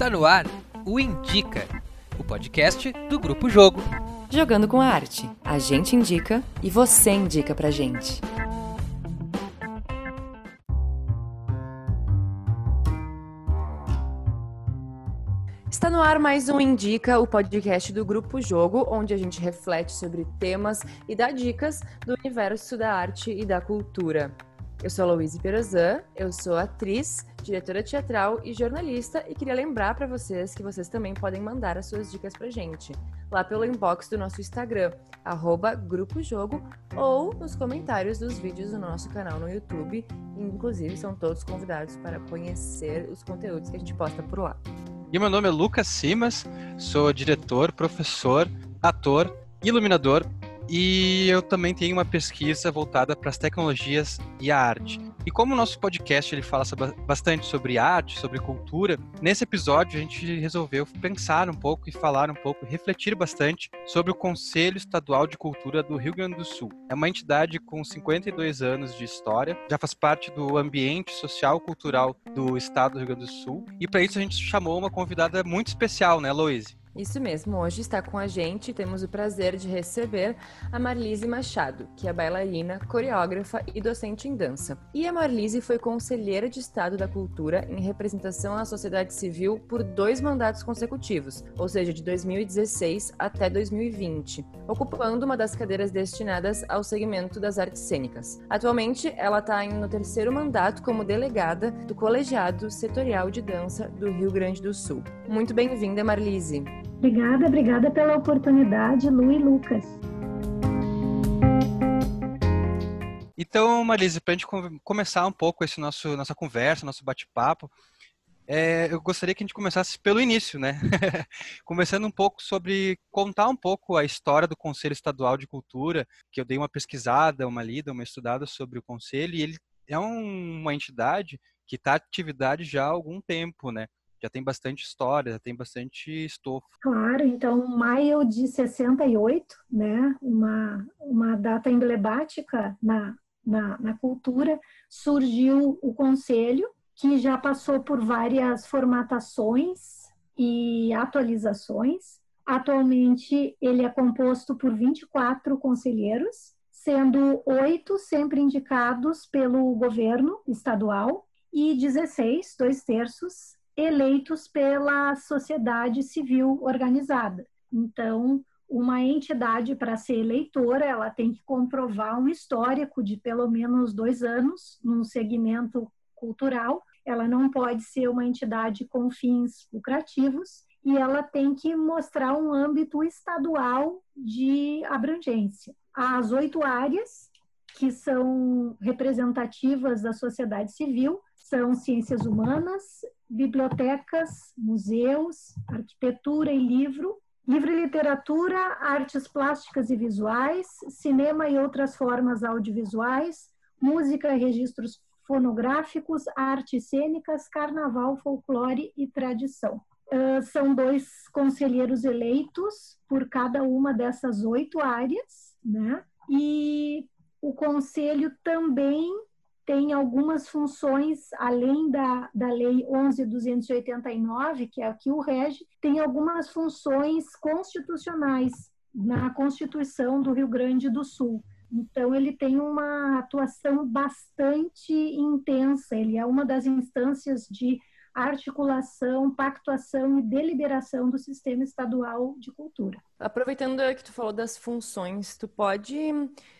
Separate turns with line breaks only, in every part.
Está no ar o Indica, o podcast do Grupo Jogo.
Jogando com a arte. A gente indica e você indica pra gente. Está no ar mais um Indica, o podcast do Grupo Jogo, onde a gente reflete sobre temas e dá dicas do universo da arte e da cultura. Eu sou a Louise Perozan, eu sou atriz, diretora teatral e jornalista e queria lembrar para vocês que vocês também podem mandar as suas dicas pra gente lá pelo inbox do nosso Instagram, arroba Grupo Jogo, ou nos comentários dos vídeos do nosso canal no YouTube. Inclusive, são todos convidados para conhecer os conteúdos que a gente posta por lá.
E meu nome é Lucas Simas, sou diretor, professor, ator, iluminador e eu também tenho uma pesquisa voltada para as tecnologias e a arte. E como o nosso podcast ele fala bastante sobre arte, sobre cultura, nesse episódio a gente resolveu pensar um pouco e falar um pouco, refletir bastante sobre o Conselho Estadual de Cultura do Rio Grande do Sul. É uma entidade com 52 anos de história, já faz parte do ambiente social cultural do estado do Rio Grande do Sul, e para isso a gente chamou uma convidada muito especial, né, Louise?
Isso mesmo, hoje está com a gente, temos o prazer de receber a Marlise Machado, que é bailarina, coreógrafa e docente em dança. E a Marlise foi conselheira de Estado da Cultura em representação à sociedade civil por dois mandatos consecutivos, ou seja, de 2016 até 2020, ocupando uma das cadeiras destinadas ao segmento das artes cênicas. Atualmente, ela está no terceiro mandato como delegada do Colegiado Setorial de Dança do Rio Grande do Sul. Muito bem-vinda, Marlise.
Obrigada, obrigada pela oportunidade, Lu e Lucas.
Então, Marise, para a gente começar um pouco esse nosso nossa conversa, nosso bate-papo, é, eu gostaria que a gente começasse pelo início, né? Começando um pouco sobre contar um pouco a história do Conselho Estadual de Cultura, que eu dei uma pesquisada, uma lida, uma estudada sobre o conselho, e ele é um, uma entidade que está atividade já há algum tempo, né? Já tem bastante história, já tem bastante estofo.
Claro, então maio de 68, né, uma, uma data emblemática na, na, na cultura, surgiu o conselho, que já passou por várias formatações e atualizações. Atualmente, ele é composto por 24 conselheiros, sendo oito sempre indicados pelo governo estadual e 16, dois terços, eleitos pela sociedade civil organizada. Então, uma entidade para ser eleitora, ela tem que comprovar um histórico de pelo menos dois anos num segmento cultural. Ela não pode ser uma entidade com fins lucrativos e ela tem que mostrar um âmbito estadual de abrangência. As oito áreas que são representativas da sociedade civil são ciências humanas, bibliotecas, museus, arquitetura e livro, livro e literatura, artes plásticas e visuais, cinema e outras formas audiovisuais, música e registros fonográficos, artes cênicas, carnaval, folclore e tradição. Uh, são dois conselheiros eleitos por cada uma dessas oito áreas, né? E o conselho também tem algumas funções, além da, da Lei 11.289, que é a que o rege, tem algumas funções constitucionais na Constituição do Rio Grande do Sul. Então, ele tem uma atuação bastante intensa, ele é uma das instâncias de articulação, pactuação e deliberação do sistema estadual de cultura.
Aproveitando que tu falou das funções, tu pode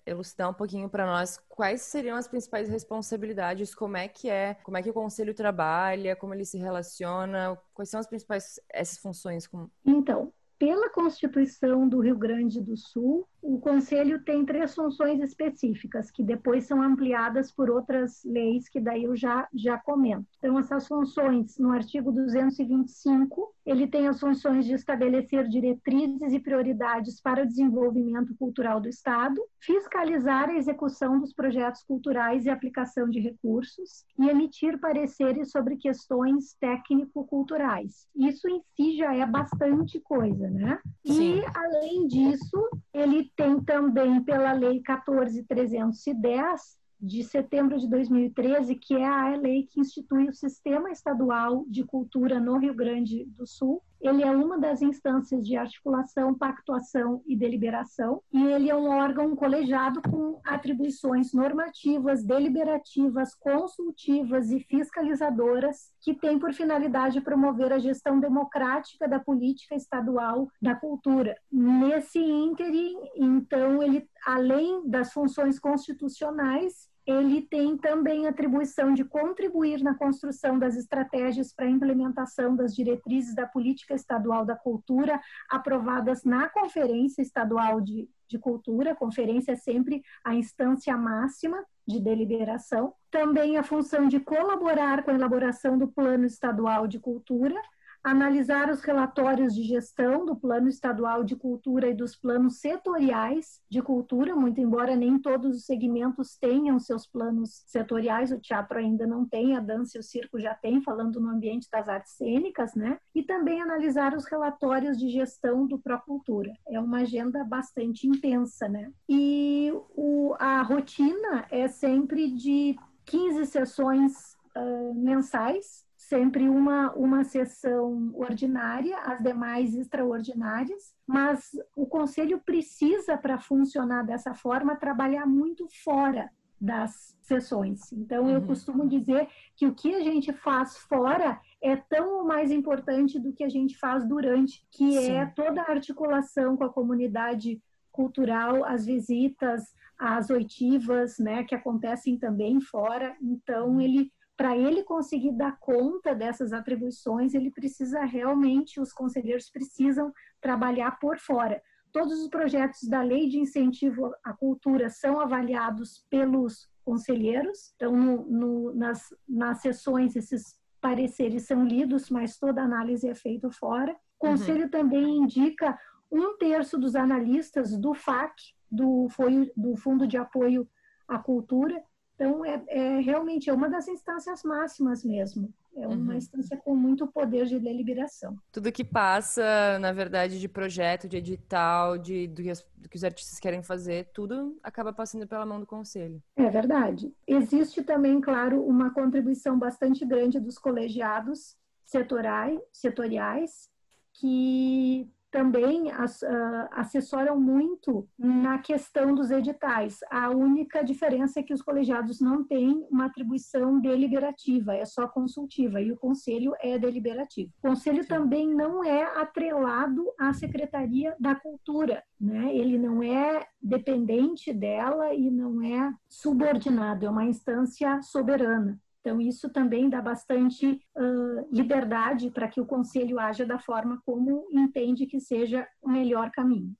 elucidar um pouquinho para nós quais seriam as principais responsabilidades, como é que é, como é que o conselho trabalha, como ele se relaciona, quais são as principais essas funções?
Então, pela Constituição do Rio Grande do Sul, o Conselho tem três funções específicas, que depois são ampliadas por outras leis, que daí eu já, já comento. Então, essas funções, no artigo 225, ele tem as funções de estabelecer diretrizes e prioridades para o desenvolvimento cultural do Estado, fiscalizar a execução dos projetos culturais e aplicação de recursos, e emitir pareceres sobre questões técnico-culturais. Isso em si já é bastante coisa, né? Sim. E, além disso, ele tem também, pela Lei 14.310, de setembro de 2013, que é a lei que institui o Sistema Estadual de Cultura no Rio Grande do Sul. Ele é uma das instâncias de articulação, pactuação e deliberação, e ele é um órgão colegiado com atribuições normativas, deliberativas, consultivas e fiscalizadoras, que tem por finalidade promover a gestão democrática da política estadual da cultura. Nesse ínterim, então, ele além das funções constitucionais, ele tem também atribuição de contribuir na construção das estratégias para a implementação das diretrizes da política estadual da cultura aprovadas na Conferência Estadual de, de Cultura. Conferência é sempre a instância máxima de deliberação. Também a função de colaborar com a elaboração do Plano Estadual de Cultura, analisar os relatórios de gestão do Plano Estadual de Cultura e dos planos setoriais de cultura, muito embora nem todos os segmentos tenham seus planos setoriais, o teatro ainda não tem, a dança e o circo já tem, falando no ambiente das artes cênicas, né? E também analisar os relatórios de gestão do Procultura. É uma agenda bastante intensa, né? E o, a rotina é sempre de 15 sessões uh, mensais sempre uma, uma sessão ordinária, as demais extraordinárias, mas o conselho precisa, para funcionar dessa forma, trabalhar muito fora das sessões. Então, eu uhum. costumo dizer que o que a gente faz fora é tão mais importante do que a gente faz durante, que é Sim. é toda a articulação com a comunidade cultural, as visitas, as oitivas, né, que acontecem também fora. Então, ele para ele conseguir dar conta dessas atribuições, ele precisa realmente, os conselheiros precisam trabalhar por fora. Todos os projetos da Lei de Incentivo à Cultura são avaliados pelos conselheiros, então, no, no, nas, nas sessões, esses pareceres são lidos, mas toda análise é feita fora. O uhum. Conselho uhum. também indica um terço dos analistas do FAC, do, foi, do Fundo de Apoio à Cultura, então, é, é, realmente é uma das instâncias máximas mesmo. É uma uhum. instância com muito poder de deliberação.
Tudo que passa, na verdade, de projeto, de edital, de, do, que as, do que os artistas querem fazer, tudo acaba passando pela mão do conselho.
É verdade. Existe também, claro, uma contribuição bastante grande dos colegiados setorais, setoriais, que também as, uh, assessoram muito na questão dos editais. A única diferença é que os colegiados não têm uma atribuição deliberativa, é só consultiva, e o conselho é deliberativo. O conselho Sim. também não é atrelado à Secretaria da Cultura, né? ele não é dependente dela e não é subordinado, é uma instância soberana. Então, isso também dá bastante uh, liberdade para que o conselho haja da forma como entende que seja o melhor caminho.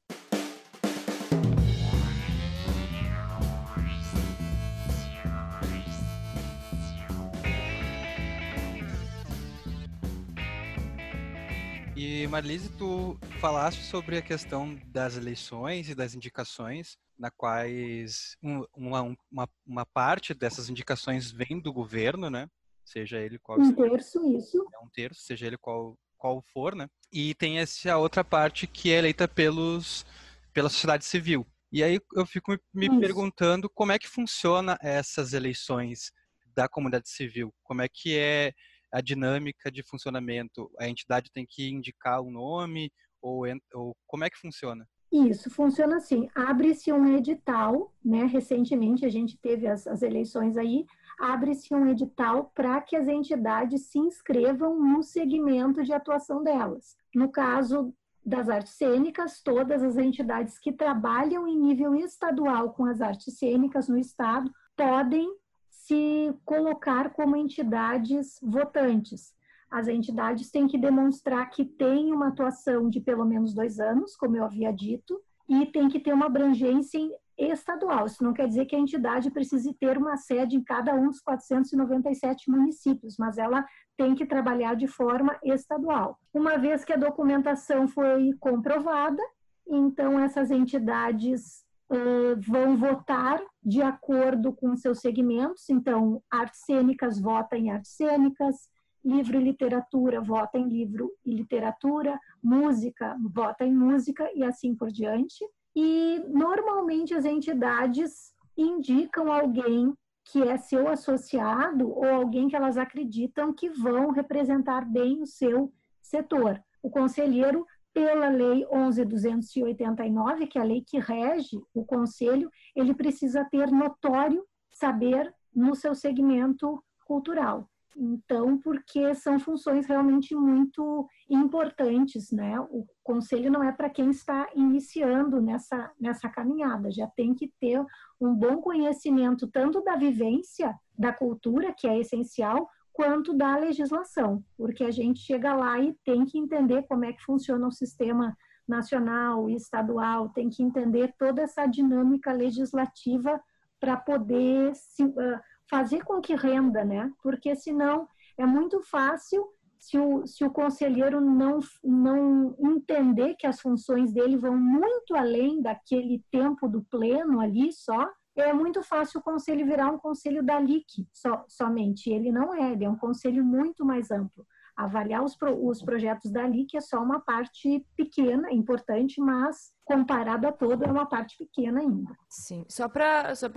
E Marlise, tu falaste sobre a questão das eleições e das indicações na quais uma, uma, uma parte dessas indicações vem do governo, né? Seja ele qual
um terço isso
é um terço, seja ele qual qual for, né? E tem essa outra parte que é eleita pelos pela sociedade civil. E aí eu fico me, me perguntando como é que funciona essas eleições da comunidade civil, como é que é a dinâmica de funcionamento. A entidade tem que indicar o um nome ou, ou como é que funciona?
Isso, funciona assim, abre-se um edital, né, recentemente a gente teve as, as eleições aí, abre-se um edital para que as entidades se inscrevam no segmento de atuação delas. No caso das artes cênicas, todas as entidades que trabalham em nível estadual com as artes cênicas no estado podem se colocar como entidades votantes as entidades têm que demonstrar que tem uma atuação de pelo menos dois anos, como eu havia dito, e tem que ter uma abrangência estadual. Isso não quer dizer que a entidade precise ter uma sede em cada um dos 497 municípios, mas ela tem que trabalhar de forma estadual. Uma vez que a documentação foi comprovada, então essas entidades uh, vão votar de acordo com seus segmentos. Então, artes cênicas vota em artes cênicas, livro e literatura vota em livro e literatura, música vota em música e assim por diante. E normalmente as entidades indicam alguém que é seu associado ou alguém que elas acreditam que vão representar bem o seu setor. O conselheiro, pela Lei 11.289, que é a lei que rege o conselho, ele precisa ter notório saber no seu segmento cultural. Então, porque são funções realmente muito importantes, né? O conselho não é para quem está iniciando nessa, nessa caminhada, já tem que ter um bom conhecimento tanto da vivência da cultura, que é essencial, quanto da legislação, porque a gente chega lá e tem que entender como é que funciona o sistema nacional e estadual, tem que entender toda essa dinâmica legislativa para poder se, uh, fazer com que renda, né? Porque senão é muito fácil se o, se o conselheiro não, não entender que as funções dele vão muito além daquele tempo do pleno ali só, é muito fácil o conselho virar um conselho da LIC so, somente. Ele não é, ele é um conselho muito mais amplo. Avaliar os, pro, os projetos da LIC é só uma parte pequena, importante, mas comparado a todo, é uma parte pequena ainda.
Sim, só para só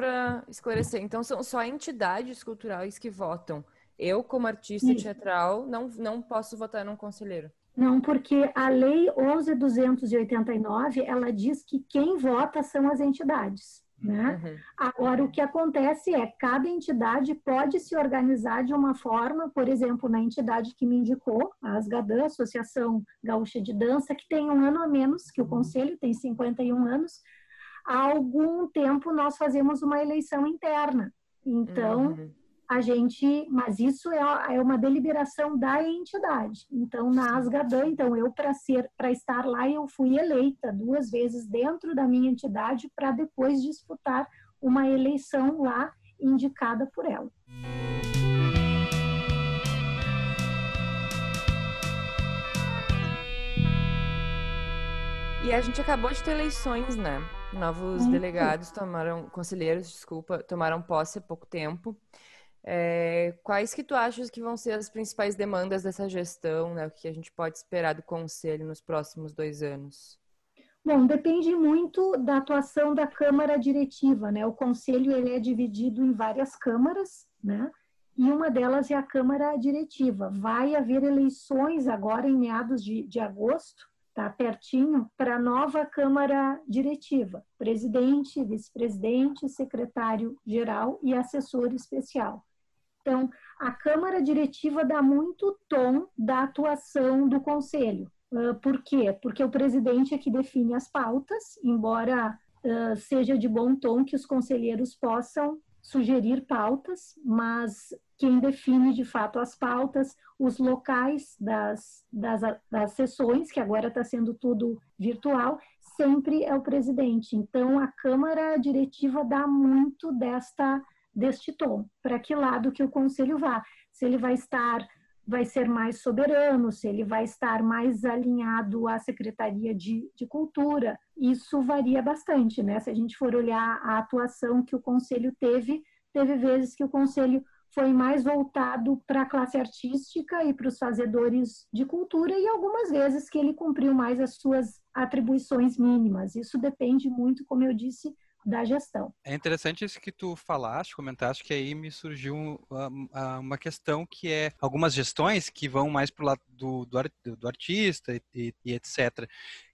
esclarecer, então são só entidades culturais que votam. Eu, como artista Isso. teatral, não, não posso votar num conselheiro.
Não, porque a Lei 11.289, ela diz que quem vota são as entidades. Né? Uhum. Agora, o que acontece é cada entidade pode se organizar de uma forma, por exemplo, na entidade que me indicou, a Asgadã, Associação Gaúcha de Dança, que tem um ano a menos que o Conselho, tem 51 anos, há algum tempo nós fazemos uma eleição interna. Então, uhum a gente, mas isso é, é uma deliberação da entidade. Então, na Asgadan, então eu para ser, para estar lá, eu fui eleita duas vezes dentro da minha entidade para depois disputar uma eleição lá indicada por ela.
E a gente acabou de ter eleições, né? Novos delegados tomaram, conselheiros, desculpa, tomaram posse há pouco tempo. É, quais que tu achas que vão ser as principais demandas dessa gestão, né? O que a gente pode esperar do conselho nos próximos dois anos?
Bom, depende muito da atuação da Câmara Diretiva, né? O conselho ele é dividido em várias câmaras, né? E uma delas é a Câmara Diretiva. Vai haver eleições agora em meados de, de agosto, tá pertinho, para a nova Câmara Diretiva. Presidente, vice-presidente, secretário-geral e assessor especial. Então, a Câmara Diretiva dá muito tom da atuação do Conselho. Uh, por quê? Porque o presidente é que define as pautas, embora uh, seja de bom tom que os conselheiros possam sugerir pautas, mas quem define de fato as pautas, os locais das, das, das sessões, que agora está sendo tudo virtual, sempre é o presidente. Então, a Câmara Diretiva dá muito desta deste tom, para que lado que o conselho vá. Se ele vai estar, vai ser mais soberano, se ele vai estar mais alinhado à Secretaria de, de Cultura, isso varia bastante, né? Se a gente for olhar a atuação que o conselho teve, teve vezes que o conselho foi mais voltado para a classe artística e para os fazedores de cultura e algumas vezes que ele cumpriu mais as suas atribuições mínimas. Isso depende muito, como eu disse, da gestão.
É interessante isso que tu falaste, comentaste, que aí me surgiu uma, questão que é algumas gestões que vão mais para o lado do, do, do artista e, e, etc.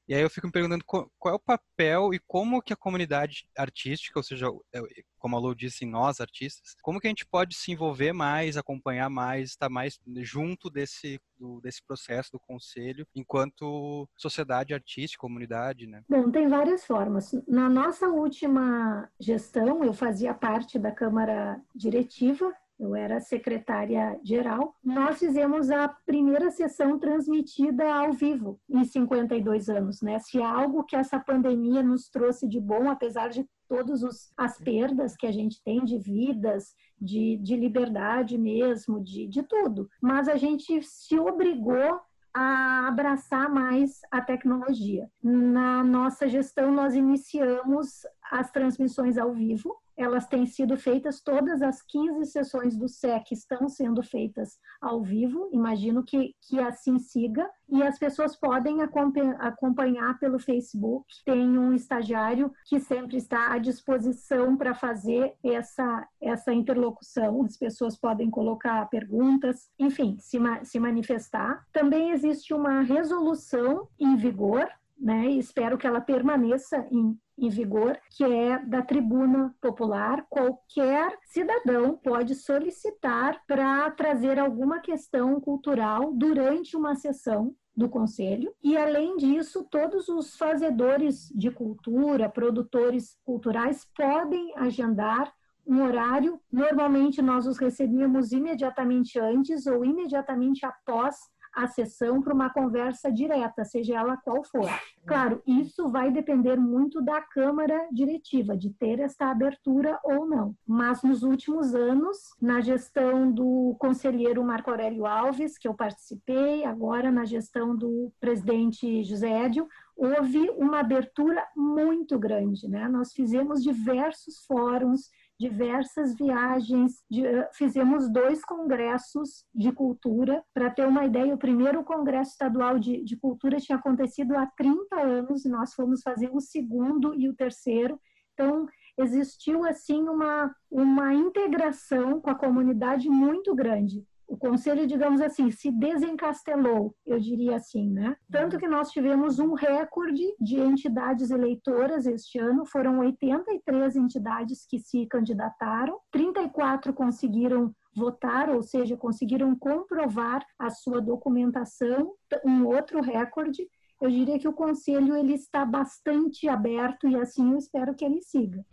E aí eu fico me perguntando qual, é o papel e como que a comunidade artística, ou seja, é, como a Lou disse, nós artistas, como que a gente pode se envolver mais, acompanhar mais, estar mais junto desse, do, desse processo do conselho, enquanto sociedade artística, comunidade, né?
Bom, tem várias formas. Na nossa última gestão, eu fazia parte da Câmara Diretiva eu era secretária geral. Nós fizemos a primeira sessão transmitida ao vivo em 52 anos, né? Se algo que essa pandemia nos trouxe de bom, apesar de todas as perdas que a gente tem de vidas, de, de liberdade mesmo, de, de tudo. Mas a gente se obrigou a abraçar mais a tecnologia. Na nossa gestão, nós iniciamos as transmissões ao vivo, elas têm sido feitas, todas as 15 sessões do SEC estão sendo feitas ao vivo, imagino que, que assim siga, e as pessoas podem acompanhar pelo Facebook. Tem um estagiário que sempre está à disposição para fazer essa, essa interlocução. As pessoas podem colocar perguntas, enfim, se, se manifestar. Também existe uma resolução em vigor né, e espero que ela permaneça em, em vigor, que é da tribuna popular. Qualquer cidadão pode solicitar para trazer alguma questão cultural durante uma sessão do conselho. E além disso, todos os fazedores de cultura, produtores culturais podem agendar um horário. Normalmente nós os recebíamos imediatamente antes ou imediatamente após a sessão para uma conversa direta, seja ela qual for. Claro, isso vai depender muito da Câmara Diretiva, de ter esta abertura ou não. Mas nos últimos anos, na gestão do conselheiro Marco Aurélio Alves, que eu participei, agora na gestão do presidente José Édio, houve uma abertura muito grande. Né? Nós fizemos diversos fóruns, diversas viagens, de, eh, fizemos dois congressos de cultura. Para ter uma ideia, o primeiro congresso estadual de, de cultura tinha acontecido há 30 anos, nós fomos fazer o segundo e o terceiro. Então, existiu assim uma, uma integração com a comunidade muito grande o conselho, digamos assim, se desencastelou, eu diria assim, né? Tanto que nós tivemos um recorde de entidades eleitoras este ano, foram 83 entidades que se candidataram, 34 conseguiram votar, ou seja, conseguiram comprovar a sua documentação, um outro recorde. Eu diria que o conselho ele está bastante aberto e assim eu espero que ele siga.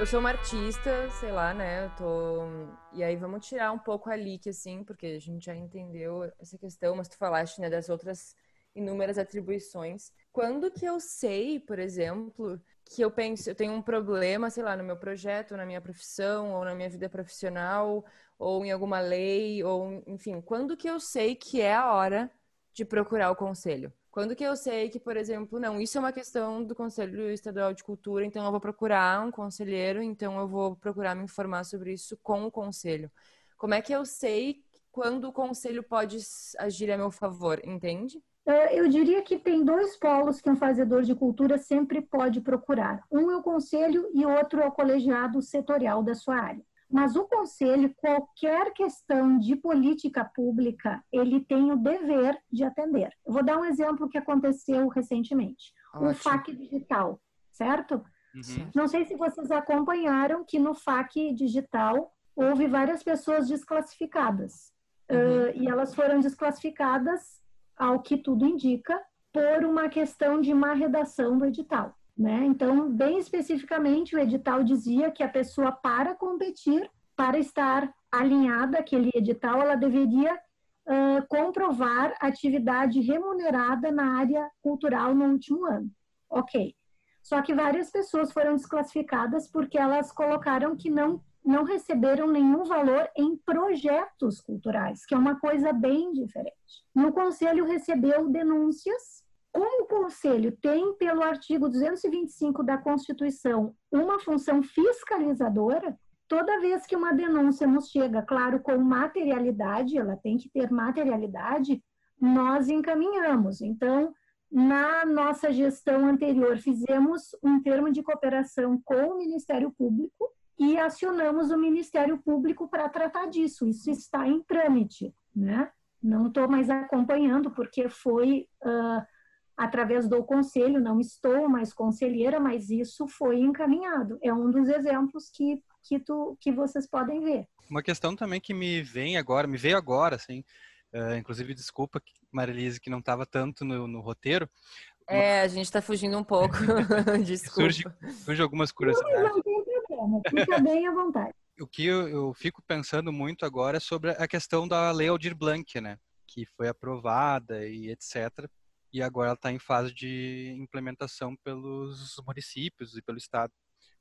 Eu sou uma artista, sei lá, né? Eu tô. E aí vamos tirar um pouco ali, que assim, porque a gente já entendeu essa questão, mas tu falaste, né, das outras inúmeras atribuições. Quando que eu sei, por exemplo, que eu penso, eu tenho um problema, sei lá, no meu projeto, na minha profissão, ou na minha vida profissional, ou em alguma lei, ou enfim, quando que eu sei que é a hora de procurar o conselho? Quando que eu sei que, por exemplo, não, isso é uma questão do Conselho Estadual de Cultura, então eu vou procurar um conselheiro, então eu vou procurar me informar sobre isso com o conselho. Como é que eu sei quando o conselho pode agir a meu favor, entende?
É, eu diria que tem dois polos que um fazedor de cultura sempre pode procurar. Um é o conselho e outro é o colegiado setorial da sua área. Mas o conselho, qualquer questão de política pública, ele tem o dever de atender. Eu vou dar um exemplo que aconteceu recentemente. Ótimo. O FAC Digital, certo? Uhum. Não sei se vocês acompanharam que no FAC Digital houve várias pessoas desclassificadas. Uhum. Uh, e elas foram desclassificadas, ao que tudo indica, por uma questão de má redação do edital. Né? Então, bem especificamente, o edital dizia que a pessoa, para competir, para estar alinhada àquele edital, ela deveria uh, comprovar atividade remunerada na área cultural no último ano. Ok. Só que várias pessoas foram desclassificadas porque elas colocaram que não, não receberam nenhum valor em projetos culturais, que é uma coisa bem diferente. No conselho recebeu denúncias como o Conselho tem, pelo artigo 225 da Constituição, uma função fiscalizadora, toda vez que uma denúncia nos chega, claro, com materialidade, ela tem que ter materialidade, nós encaminhamos. Então, na nossa gestão anterior, fizemos um termo de cooperação com o Ministério Público e acionamos o Ministério Público para tratar disso. Isso está em trâmite, né? Não estou mais acompanhando, porque foi. Uh, através do conselho, não estou mais conselheira, mas isso foi encaminhado. É um dos exemplos que, que, tu, que vocês podem ver.
Uma questão também que me vem agora, me veio agora, assim, uh, inclusive desculpa, Marilise, que não estava tanto no, no roteiro.
É, a gente está fugindo um pouco, desculpa.
Surge, surge algumas curiosidades.
Não, não tem problema, fica bem à vontade.
O que eu, eu fico pensando muito agora é sobre a questão da Lei Aldir Blanc, né? Que foi aprovada e etc e agora está em fase de implementação pelos municípios e pelo estado.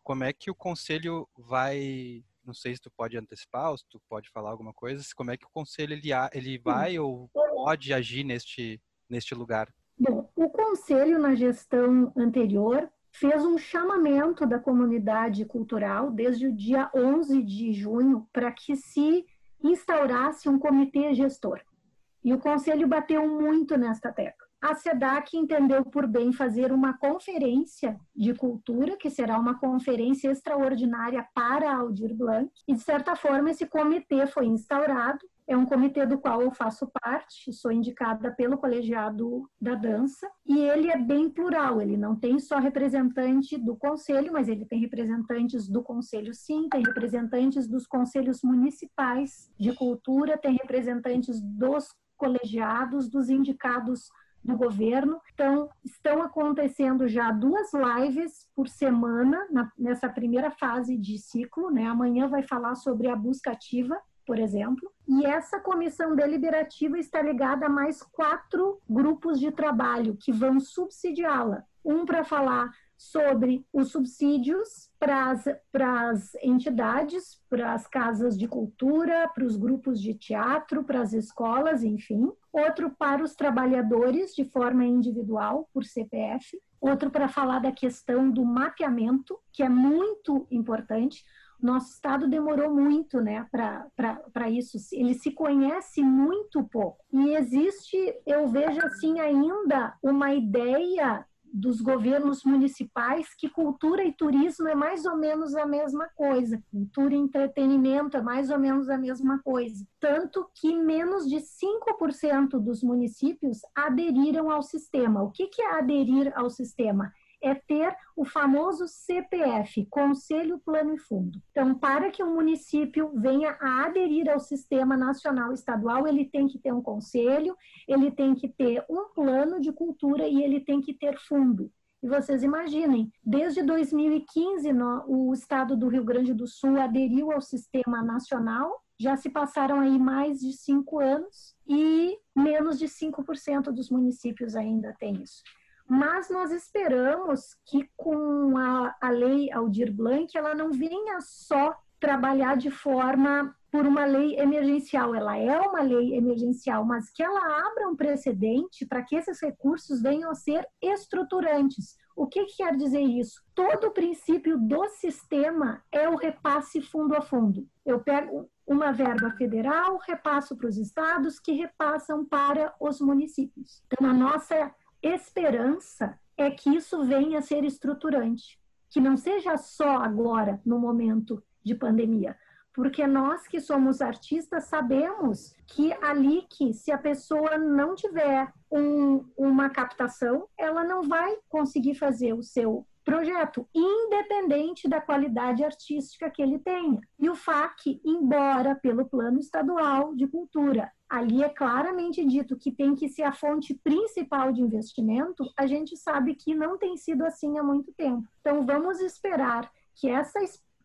Como é que o conselho vai, não sei se tu pode antecipar ou se tu pode falar alguma coisa, como é que o conselho ele, ele vai ou pode agir neste, neste lugar?
Bom, o conselho na gestão anterior fez um chamamento da comunidade cultural desde o dia 11 de junho para que se instaurasse um comitê gestor. E o conselho bateu muito nesta tecla. A SEDAC entendeu por bem fazer uma conferência de cultura, que será uma conferência extraordinária para Aldir Blanc, e de certa forma esse comitê foi instaurado. É um comitê do qual eu faço parte, sou indicada pelo colegiado da dança, e ele é bem plural, ele não tem só representante do conselho, mas ele tem representantes do conselho sim, tem representantes dos conselhos municipais de cultura, tem representantes dos colegiados, dos indicados do governo. Então, estão acontecendo já duas lives por semana na, nessa primeira fase de ciclo. Né? Amanhã vai falar sobre a busca ativa por exemplo, e essa comissão deliberativa está ligada a mais quatro grupos de trabalho que vão subsidiá-la. Um para falar sobre os subsídios para as entidades, para as casas de cultura, para os grupos de teatro, para as escolas, enfim. Outro para os trabalhadores de forma individual, por CPF. Outro para falar da questão do mapeamento, que é muito importante nosso estado demorou muito né, para isso. Ele se conhece muito pouco. E existe, eu vejo assim, ainda uma ideia dos governos municipais que cultura e turismo é mais ou menos a mesma coisa, cultura e entretenimento é mais ou menos a mesma coisa. Tanto que menos de 5% dos municípios aderiram ao sistema. O que é aderir ao sistema? É ter o famoso CPF, Conselho Plano e Fundo. Então, para que o município venha a aderir ao sistema nacional estadual, ele tem que ter um conselho, ele tem que ter um plano de cultura e ele tem que ter fundo. E vocês imaginem, desde 2015, no, o estado do Rio Grande do Sul aderiu ao sistema nacional, já se passaram aí mais de cinco anos e menos de 5% dos municípios ainda têm isso. Mas nós esperamos que com a, a lei Aldir Blanc, ela não venha só trabalhar de forma por uma lei emergencial. Ela é uma lei emergencial, mas que ela abra um precedente para que esses recursos venham a ser estruturantes. O que, que quer dizer isso? Todo o princípio do sistema é o repasse fundo a fundo. Eu pego uma verba federal, repasso para os estados, que repassam para os municípios. Então, a nossa esperança é que isso venha a ser estruturante, que não seja só agora, no momento de pandemia, porque nós que somos artistas sabemos que ali que se a pessoa não tiver um, uma captação, ela não vai conseguir fazer o seu projeto, independente da qualidade artística que ele tenha. E o FAC, embora pelo plano estadual de cultura, ali é claramente dito que tem que ser a fonte principal de investimento, a gente sabe que não tem sido assim há muito tempo. Então vamos esperar que essa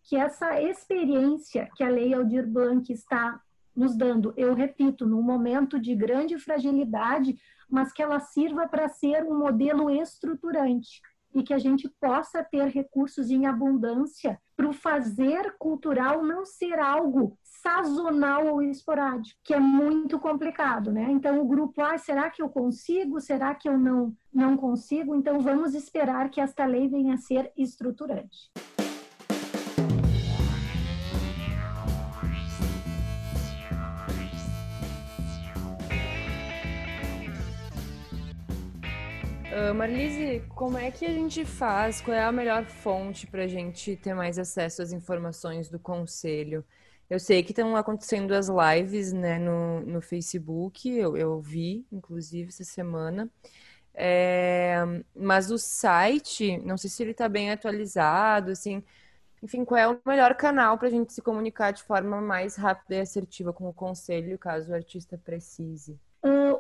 que essa experiência que a Lei Aldir Blanc está nos dando, eu repito, num momento de grande fragilidade, mas que ela sirva para ser um modelo estruturante e que a gente possa ter recursos em abundância para o fazer cultural não ser algo sazonal ou esporádico, que é muito complicado, né? Então o grupo, ah, será que eu consigo? Será que eu não não consigo? Então vamos esperar que esta lei venha a ser estruturante.
Uh, Marlise, como é que a gente faz? Qual é a melhor fonte para a gente ter mais acesso às informações do conselho? Eu sei que estão acontecendo as lives né, no, no Facebook, eu, eu vi, inclusive, essa semana. É, mas o site, não sei se ele está bem atualizado, assim. Enfim, qual é o melhor canal para a gente se comunicar de forma mais rápida e assertiva com o conselho, caso o artista precise?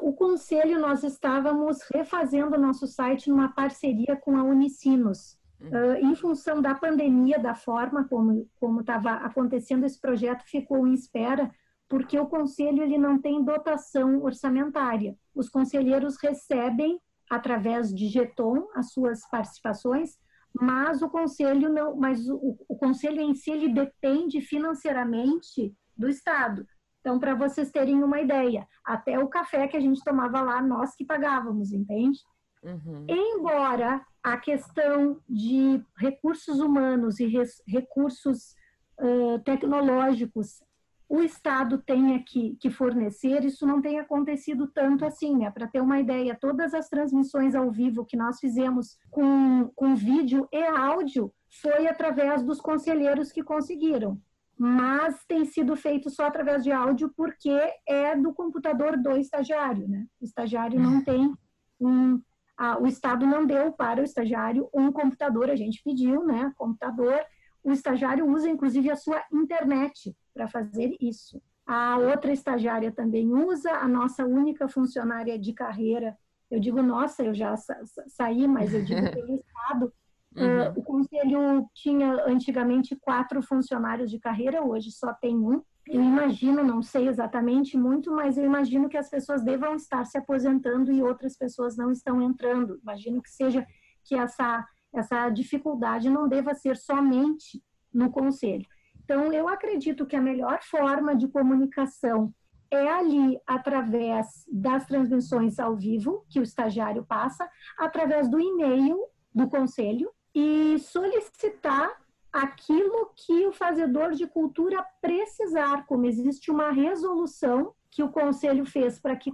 O conselho, nós estávamos refazendo o nosso site numa parceria com a Unicinos. Uh, em função da pandemia, da forma como estava acontecendo esse projeto, ficou em espera, porque o conselho ele não tem dotação orçamentária. Os conselheiros recebem, através de Geton, as suas participações, mas o conselho não, mas o, o conselho em si ele depende financeiramente do Estado. Então, para vocês terem uma ideia, até o café que a gente tomava lá, nós que pagávamos, entende? Uhum. Embora a questão de recursos humanos e res, recursos uh, tecnológicos o Estado tenha que, que, fornecer, isso não tem acontecido tanto assim, né? Para ter uma ideia, todas as transmissões ao vivo que nós fizemos com, com vídeo e áudio foi através dos conselheiros que conseguiram. Mas tem sido feito só através de áudio porque é do computador do estagiário, né? O estagiário não uhum. tem um. A, o Estado não deu para o estagiário um computador, a gente pediu, né? Computador. O estagiário usa, inclusive, a sua internet para fazer isso. A outra estagiária também usa, a nossa única funcionária de carreira, eu digo nossa, eu já sa saí, mas eu digo pelo Estado, uhum. uh, o Conselho tinha antigamente quatro funcionários de carreira, hoje só tem um. Eu imagino, não sei exatamente muito, mas eu imagino que as pessoas devam estar se aposentando e outras pessoas não estão entrando. Imagino que seja que essa, essa dificuldade não deva ser somente no conselho. Então, eu acredito que a melhor forma de comunicação é ali através das transmissões ao vivo que o estagiário passa, através do e-mail do conselho e solicitar aquilo que o fazedor de cultura precisar, como existe uma resolução que o conselho fez para que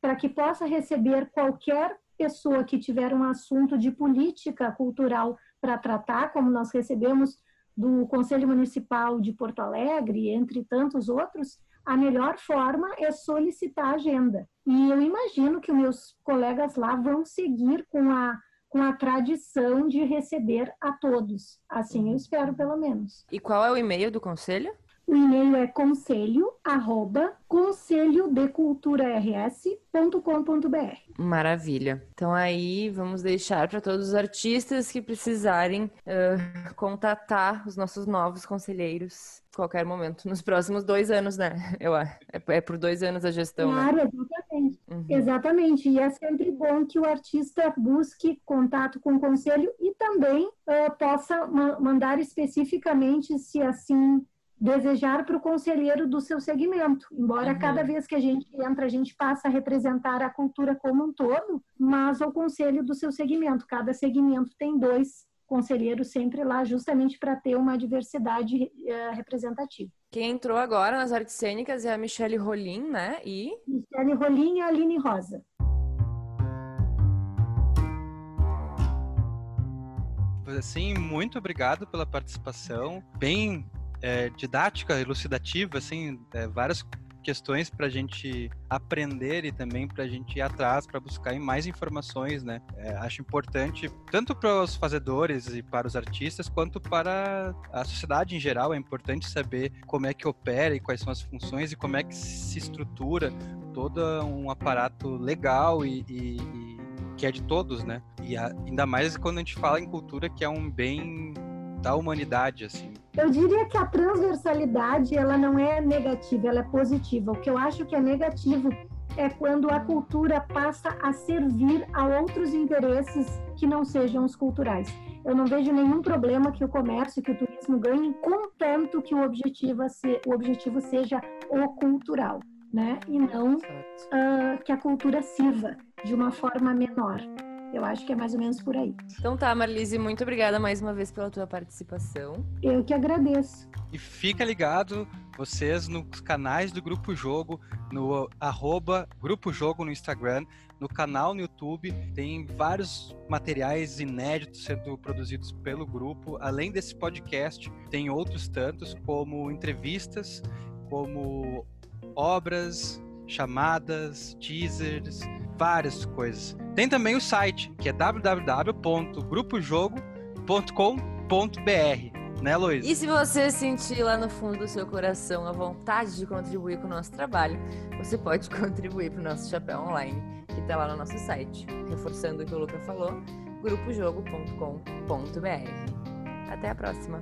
para que possa receber qualquer pessoa que tiver um assunto de política cultural para tratar, como nós recebemos do Conselho Municipal de Porto Alegre, entre tantos outros, a melhor forma é solicitar a agenda. E eu imagino que meus colegas lá vão seguir com a, com a tradição de receber a todos. Assim eu espero, pelo menos.
E qual é o e-mail do conselho?
O e-mail é conselho, arroba.
Maravilha. Então aí vamos deixar para todos os artistas que precisarem uh, contatar os nossos novos conselheiros qualquer momento, nos próximos dois anos, né? Eu é, é por dois anos a gestão.
Claro,
né?
exatamente. Uhum. Exatamente. E é sempre bom que o artista busque contato com o conselho e também uh, possa ma mandar especificamente, se assim desejar para o conselheiro do seu segmento. Embora uhum. cada vez que a gente entra, a gente passa a representar a cultura como um todo, mas o conselho do seu segmento. Cada segmento tem dois conselheiros sempre lá, justamente para ter uma diversidade uh, representativa.
Quem entrou agora nas artes cênicas é a Michelle Rolim, né? E.
Michelle Rolim e a Aline Rosa.
Assim, muito obrigado pela participação. Bem é, didática, elucidativa, assim, é, várias questões para a gente aprender e também para a gente ir atrás para buscar mais informações, né? É, acho importante tanto para os fazedores e para os artistas quanto para a sociedade em geral. É importante saber como é que opera e quais são as funções e como é que se estrutura todo um aparato legal e, e, e que é de todos, né? E a, ainda mais quando a gente fala em cultura que é um bem da humanidade, assim.
Eu diria que a transversalidade ela não é negativa, ela é positiva. O que eu acho que é negativo é quando a cultura passa a servir a outros interesses que não sejam os culturais. Eu não vejo nenhum problema que o comércio, que o turismo ganhem, contanto que o objetivo, o objetivo seja o cultural, né? E não uh, que a cultura sirva de uma forma menor. Eu acho que é mais ou menos por aí.
Então tá, Marlise, muito obrigada mais uma vez pela tua participação.
Eu que agradeço.
E fica ligado, vocês, nos canais do Grupo Jogo, no arroba Grupo Jogo no Instagram, no canal no YouTube, tem vários materiais inéditos sendo produzidos pelo grupo. Além desse podcast, tem outros tantos, como entrevistas, como obras, chamadas, teasers, várias coisas. Tem também o site, que é www.grupojogo.com.br. Né, Luiz?
E se você sentir lá no fundo do seu coração a vontade de contribuir com o nosso trabalho, você pode contribuir para o nosso chapéu online, que está lá no nosso site. Reforçando o que o Luca falou, grupojogo.com.br. Até a próxima!